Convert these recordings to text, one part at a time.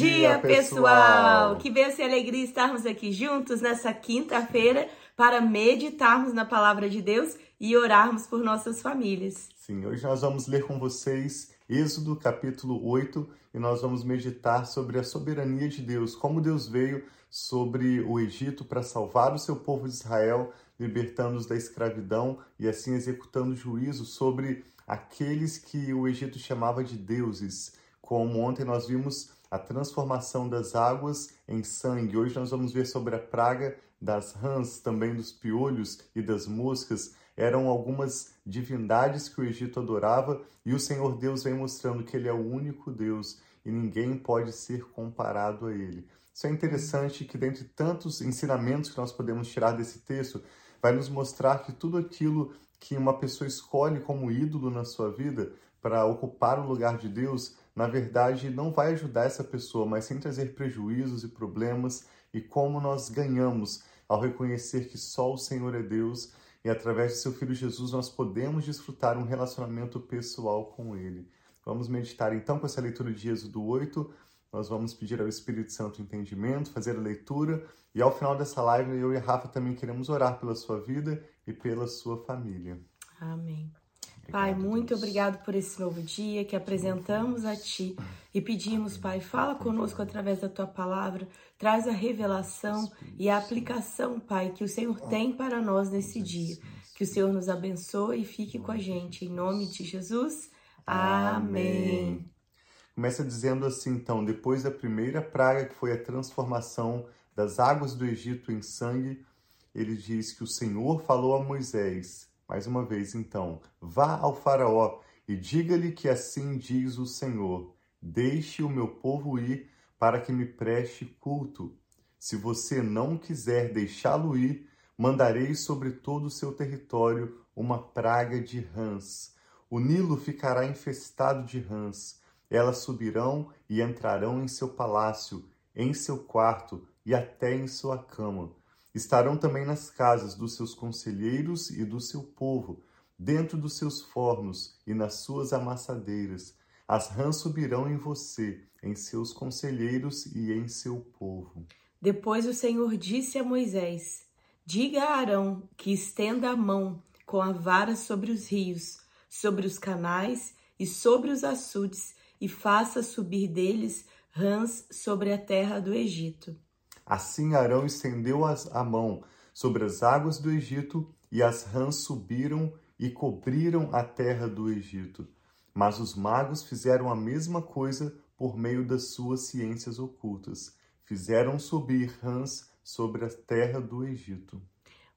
dia, pessoal! Que bênção e alegria estarmos aqui juntos nessa quinta-feira para meditarmos na palavra de Deus e orarmos por nossas famílias. Sim, hoje nós vamos ler com vocês Êxodo capítulo 8 e nós vamos meditar sobre a soberania de Deus, como Deus veio sobre o Egito para salvar o seu povo de Israel, libertando-os da escravidão e assim executando juízo sobre aqueles que o Egito chamava de deuses. Como ontem nós vimos a transformação das águas em sangue. Hoje nós vamos ver sobre a praga das rãs, também dos piolhos e das moscas. Eram algumas divindades que o Egito adorava e o Senhor Deus vem mostrando que ele é o único Deus e ninguém pode ser comparado a ele. Isso é interessante que, dentre tantos ensinamentos que nós podemos tirar desse texto, vai nos mostrar que tudo aquilo que uma pessoa escolhe como ídolo na sua vida para ocupar o lugar de Deus na verdade, não vai ajudar essa pessoa, mas sim trazer prejuízos e problemas e como nós ganhamos ao reconhecer que só o Senhor é Deus e através de seu Filho Jesus nós podemos desfrutar um relacionamento pessoal com Ele. Vamos meditar então com essa leitura de Êxodo 8. Nós vamos pedir ao Espírito Santo entendimento, fazer a leitura e ao final dessa live eu e a Rafa também queremos orar pela sua vida e pela sua família. Amém. Pai, muito obrigado por esse novo dia que apresentamos a Ti e pedimos, Pai, fala conosco através da Tua palavra, traz a revelação e a aplicação, Pai, que o Senhor tem para nós nesse dia. Que o Senhor nos abençoe e fique com a gente. Em nome de Jesus. Amém. Começa dizendo assim, então, depois da primeira praga, que foi a transformação das águas do Egito em sangue, ele diz que o Senhor falou a Moisés mais uma vez, então, vá ao Faraó e diga-lhe que assim diz o Senhor: Deixe o meu povo ir para que me preste culto. Se você não quiser deixá-lo ir, mandarei sobre todo o seu território uma praga de rãs. O Nilo ficará infestado de rãs. Elas subirão e entrarão em seu palácio, em seu quarto e até em sua cama Estarão também nas casas dos seus conselheiros e do seu povo, dentro dos seus fornos e nas suas amassadeiras. As rãs subirão em você, em seus conselheiros e em seu povo. Depois o Senhor disse a Moisés: Diga a Arão que estenda a mão com a vara sobre os rios, sobre os canais e sobre os açudes, e faça subir deles rãs sobre a terra do Egito. Assim Arão estendeu a mão sobre as águas do Egito, e as rãs subiram e cobriram a terra do Egito. Mas os magos fizeram a mesma coisa por meio das suas ciências ocultas. Fizeram subir rãs sobre a terra do Egito.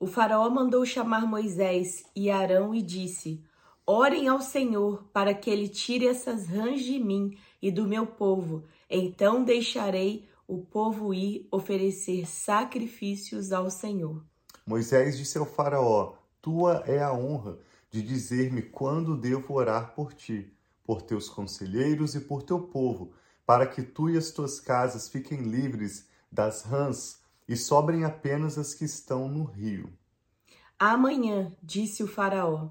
O faraó mandou chamar Moisés e Arão e disse: Orem ao Senhor para que ele tire essas rãs de mim e do meu povo. Então deixarei o povo ir oferecer sacrifícios ao Senhor. Moisés disse ao Faraó: Tua é a honra de dizer-me quando devo orar por ti, por teus conselheiros e por teu povo, para que tu e as tuas casas fiquem livres das rãs e sobrem apenas as que estão no rio. Amanhã, disse o Faraó.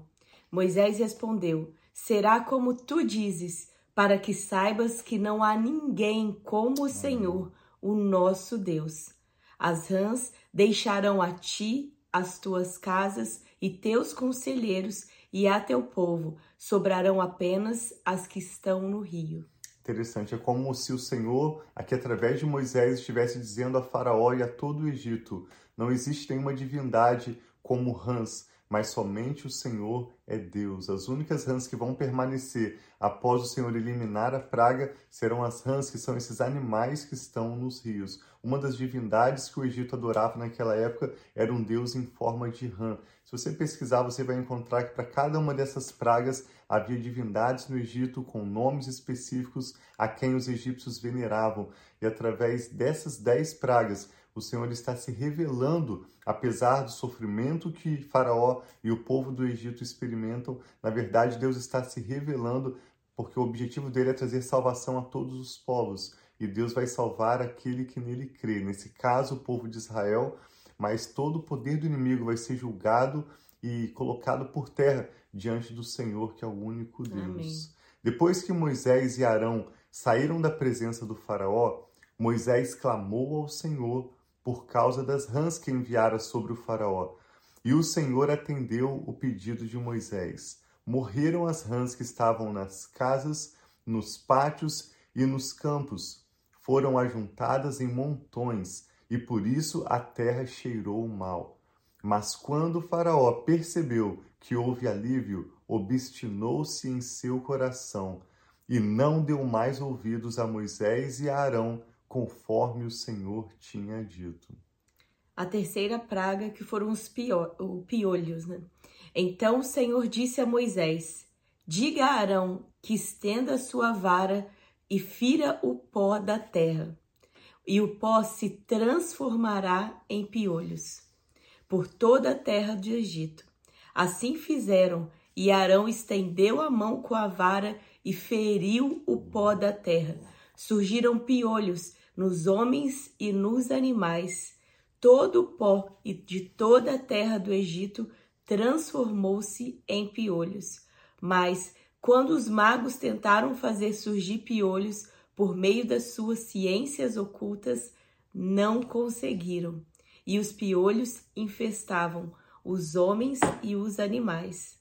Moisés respondeu: Será como tu dizes, para que saibas que não há ninguém como o Senhor o nosso Deus. As rãs deixarão a ti as tuas casas e teus conselheiros e a teu povo, sobrarão apenas as que estão no rio. Interessante, é como se o Senhor, aqui através de Moisés, estivesse dizendo a Faraó e a todo o Egito: não existe nenhuma divindade como rãs, mas somente o Senhor é Deus. As únicas rãs que vão permanecer após o Senhor eliminar a praga serão as rãs, que são esses animais que estão nos rios. Uma das divindades que o Egito adorava naquela época era um deus em forma de rã. Se você pesquisar, você vai encontrar que para cada uma dessas pragas havia divindades no Egito com nomes específicos a quem os egípcios veneravam. E através dessas dez pragas, o Senhor está se revelando, apesar do sofrimento que Faraó e o povo do Egito experimentam. Na verdade, Deus está se revelando porque o objetivo dele é trazer salvação a todos os povos. E Deus vai salvar aquele que nele crê. Nesse caso, o povo de Israel, mas todo o poder do inimigo vai ser julgado e colocado por terra diante do Senhor, que é o único Deus. Amém. Depois que Moisés e Arão saíram da presença do Faraó, Moisés clamou ao Senhor por causa das rãs que enviara sobre o Faraó. E o Senhor atendeu o pedido de Moisés. Morreram as rãs que estavam nas casas, nos pátios e nos campos. Foram ajuntadas em montões, e por isso a terra cheirou mal. Mas quando Faraó percebeu que houve alívio, obstinou-se em seu coração e não deu mais ouvidos a Moisés e a Arão, conforme o Senhor tinha dito. A terceira praga que foram os piolhos, né? Então o Senhor disse a Moisés: Diga a Arão que estenda a sua vara e fira o pó da terra, e o pó se transformará em piolhos por toda a terra do Egito. Assim fizeram, e Arão estendeu a mão com a vara e feriu o pó da terra. Surgiram piolhos nos homens e nos animais. Todo o pó de toda a terra do Egito transformou-se em piolhos. Mas, quando os magos tentaram fazer surgir piolhos por meio das suas ciências ocultas, não conseguiram. E os piolhos infestavam os homens e os animais.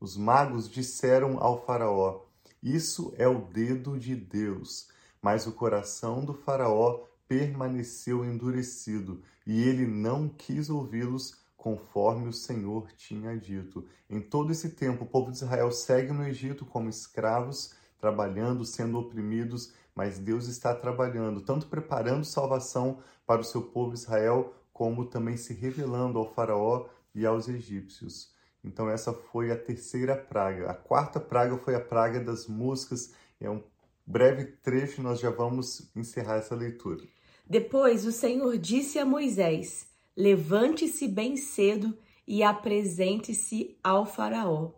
Os magos disseram ao Faraó: Isso é o dedo de Deus. Mas o coração do Faraó permaneceu endurecido e ele não quis ouvi-los conforme o Senhor tinha dito. Em todo esse tempo, o povo de Israel segue no Egito como escravos, trabalhando, sendo oprimidos, mas Deus está trabalhando, tanto preparando salvação para o seu povo Israel, como também se revelando ao Faraó e aos egípcios. Então, essa foi a terceira praga. A quarta praga foi a praga das moscas. É um breve trecho, nós já vamos encerrar essa leitura. Depois o Senhor disse a Moisés: Levante-se bem cedo e apresente-se ao Faraó.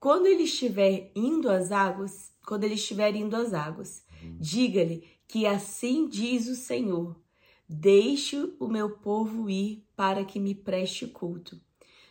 Quando ele estiver indo às águas, quando ele estiver indo às águas, diga-lhe que assim diz o Senhor: Deixe o meu povo ir para que me preste culto.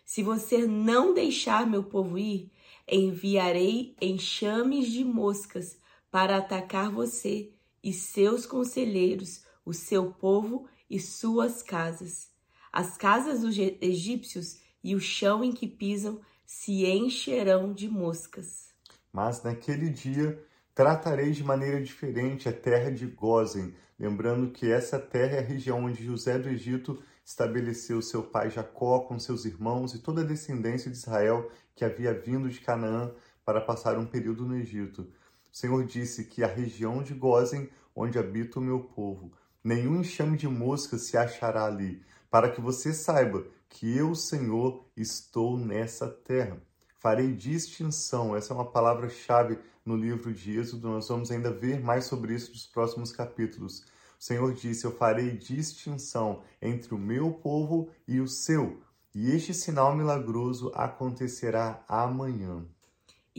Se você não deixar meu povo ir, enviarei enxames de moscas para atacar você e seus conselheiros, o seu povo e suas casas. As casas dos egípcios e o chão em que pisam se encherão de moscas. Mas naquele dia tratarei de maneira diferente a terra de Gozen, lembrando que essa terra é a região onde José do Egito estabeleceu seu pai Jacó com seus irmãos e toda a descendência de Israel que havia vindo de Canaã para passar um período no Egito. O Senhor disse que a região de Gozen, onde habita o meu povo, nenhum enxame de moscas se achará ali, para que você saiba que eu, Senhor, estou nessa terra. Farei distinção, essa é uma palavra-chave no livro de Êxodo, nós vamos ainda ver mais sobre isso nos próximos capítulos. O Senhor disse: Eu farei distinção entre o meu povo e o seu, e este sinal milagroso acontecerá amanhã.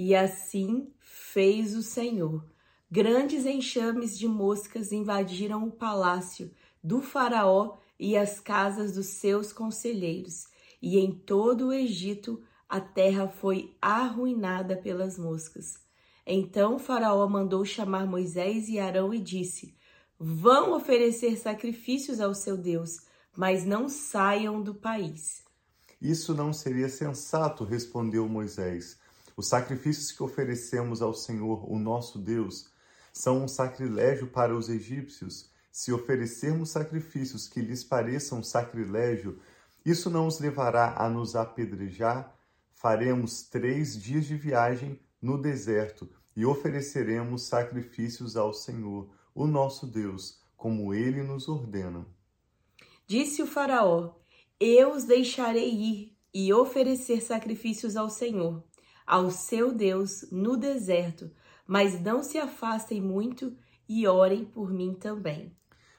E assim fez o Senhor. Grandes enxames de moscas invadiram o palácio do Faraó e as casas dos seus conselheiros, e em todo o Egito a terra foi arruinada pelas moscas. Então Faraó mandou chamar Moisés e Arão e disse: Vão oferecer sacrifícios ao seu Deus, mas não saiam do país. Isso não seria sensato, respondeu Moisés. Os sacrifícios que oferecemos ao Senhor, o nosso Deus, são um sacrilégio para os egípcios. Se oferecermos sacrifícios que lhes pareçam sacrilégio, isso não os levará a nos apedrejar? Faremos três dias de viagem no deserto e ofereceremos sacrifícios ao Senhor o nosso Deus, como ele nos ordena. Disse o Faraó: Eu os deixarei ir e oferecer sacrifícios ao Senhor, ao seu Deus, no deserto, mas não se afastem muito e orem por mim também.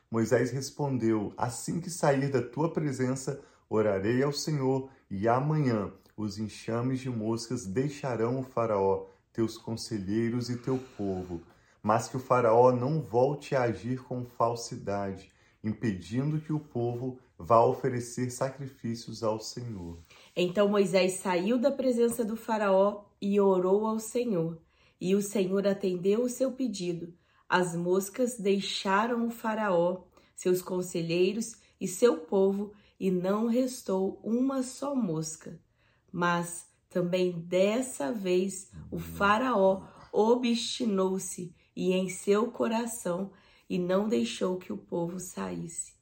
Moisés respondeu: Assim que sair da tua presença, orarei ao Senhor, e amanhã os enxames de moscas deixarão o Faraó, teus conselheiros e teu povo mas que o Faraó não volte a agir com falsidade, impedindo que o povo vá oferecer sacrifícios ao Senhor. Então Moisés saiu da presença do Faraó e orou ao Senhor, e o Senhor atendeu o seu pedido. As moscas deixaram o Faraó, seus conselheiros e seu povo, e não restou uma só mosca. Mas também dessa vez o Faraó obstinou-se e em seu coração e não deixou que o povo saísse.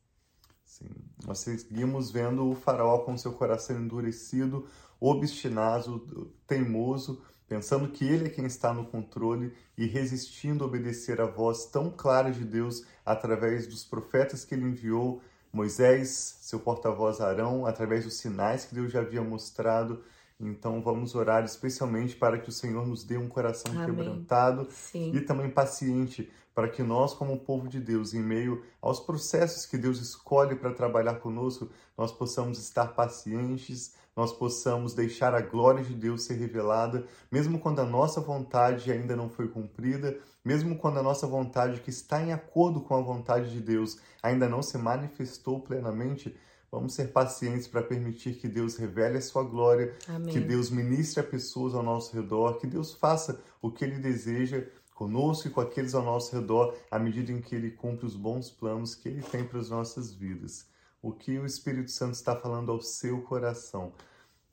Sim. Nós seguimos vendo o Faraó com seu coração endurecido, obstinado, teimoso, pensando que ele é quem está no controle e resistindo a obedecer a voz tão clara de Deus através dos profetas que ele enviou, Moisés, seu porta-voz Arão, através dos sinais que Deus já havia mostrado. Então vamos orar especialmente para que o Senhor nos dê um coração Amém. quebrantado Sim. e também paciente, para que nós, como povo de Deus, em meio aos processos que Deus escolhe para trabalhar conosco, nós possamos estar pacientes, nós possamos deixar a glória de Deus ser revelada, mesmo quando a nossa vontade ainda não foi cumprida, mesmo quando a nossa vontade, que está em acordo com a vontade de Deus, ainda não se manifestou plenamente. Vamos ser pacientes para permitir que Deus revele a sua glória, Amém. que Deus ministre a pessoas ao nosso redor, que Deus faça o que Ele deseja conosco e com aqueles ao nosso redor, à medida em que Ele cumpre os bons planos que Ele tem para as nossas vidas o que o Espírito Santo está falando ao seu coração.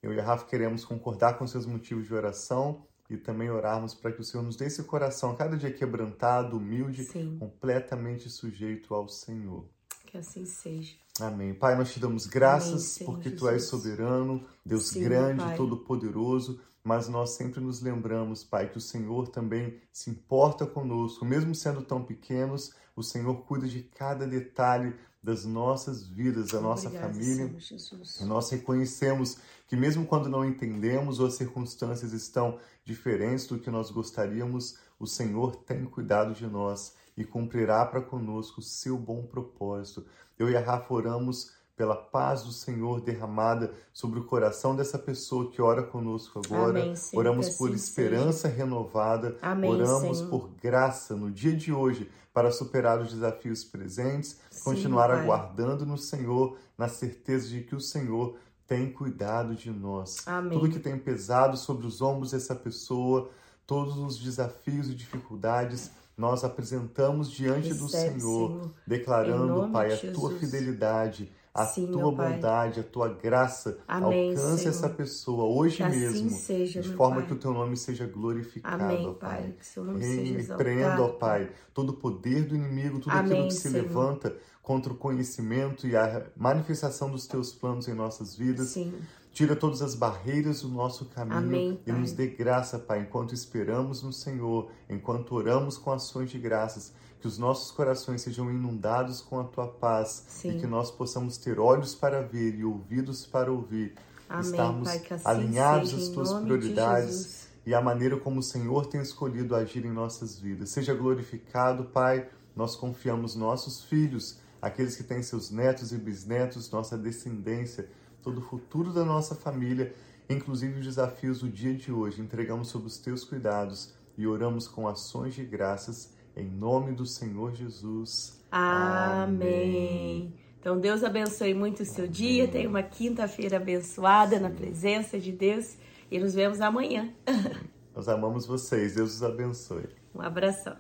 Eu e a Rafa queremos concordar com seus motivos de oração e também orarmos para que o Senhor nos dê esse coração cada dia quebrantado, humilde, Sim. completamente sujeito ao Senhor. Que assim seja. Amém. Pai, nós te damos graças Amém, porque tu és soberano, Deus Sim, grande, todo-poderoso, mas nós sempre nos lembramos, Pai, que o Senhor também se importa conosco, mesmo sendo tão pequenos, o Senhor cuida de cada detalhe das nossas vidas, da nossa Obrigada, família. e nós reconhecemos que mesmo quando não entendemos ou as circunstâncias estão diferentes do que nós gostaríamos, o Senhor tem cuidado de nós e cumprirá para conosco o seu bom propósito. Eu e a Rafa oramos pela paz do Senhor derramada sobre o coração dessa pessoa que ora conosco agora. Amém, Oramos por assim esperança seja. renovada. Amém, Oramos Senhor. por graça no dia de hoje para superar os desafios presentes, Sim, continuar pai. aguardando no Senhor, na certeza de que o Senhor tem cuidado de nós. Amém. Tudo que tem pesado sobre os ombros dessa pessoa, todos os desafios e dificuldades, nós apresentamos diante Recebe, do Senhor, Senhor. declarando, Pai, a tua fidelidade a Sim, tua bondade, a tua graça Amém, alcance Senhor. essa pessoa hoje que assim mesmo, assim seja, de forma pai. que o teu nome seja glorificado, Amém, ó Pai. pai. Seja ó Pai, todo o poder do inimigo, tudo Amém, aquilo que se Senhor. levanta contra o conhecimento e a manifestação dos teus planos em nossas vidas. Sim. Tira todas as barreiras do nosso caminho Amém, e nos dê graça, Pai, enquanto esperamos no Senhor, enquanto oramos com ações de graças que os nossos corações sejam inundados com a tua paz Sim. e que nós possamos ter olhos para ver e ouvidos para ouvir, Amém, estarmos pai, assim alinhados às tuas prioridades e à maneira como o Senhor tem escolhido agir em nossas vidas. Seja glorificado, Pai. Nós confiamos nossos filhos, aqueles que têm seus netos e bisnetos, nossa descendência, todo o futuro da nossa família, inclusive os desafios do dia de hoje. Entregamos sob os teus cuidados e oramos com ações de graças em nome do Senhor Jesus. Amém. Então, Deus abençoe muito o seu Amém. dia. Tenha uma quinta-feira abençoada Sim. na presença de Deus. E nos vemos amanhã. Nós amamos vocês. Deus os abençoe. Um abração.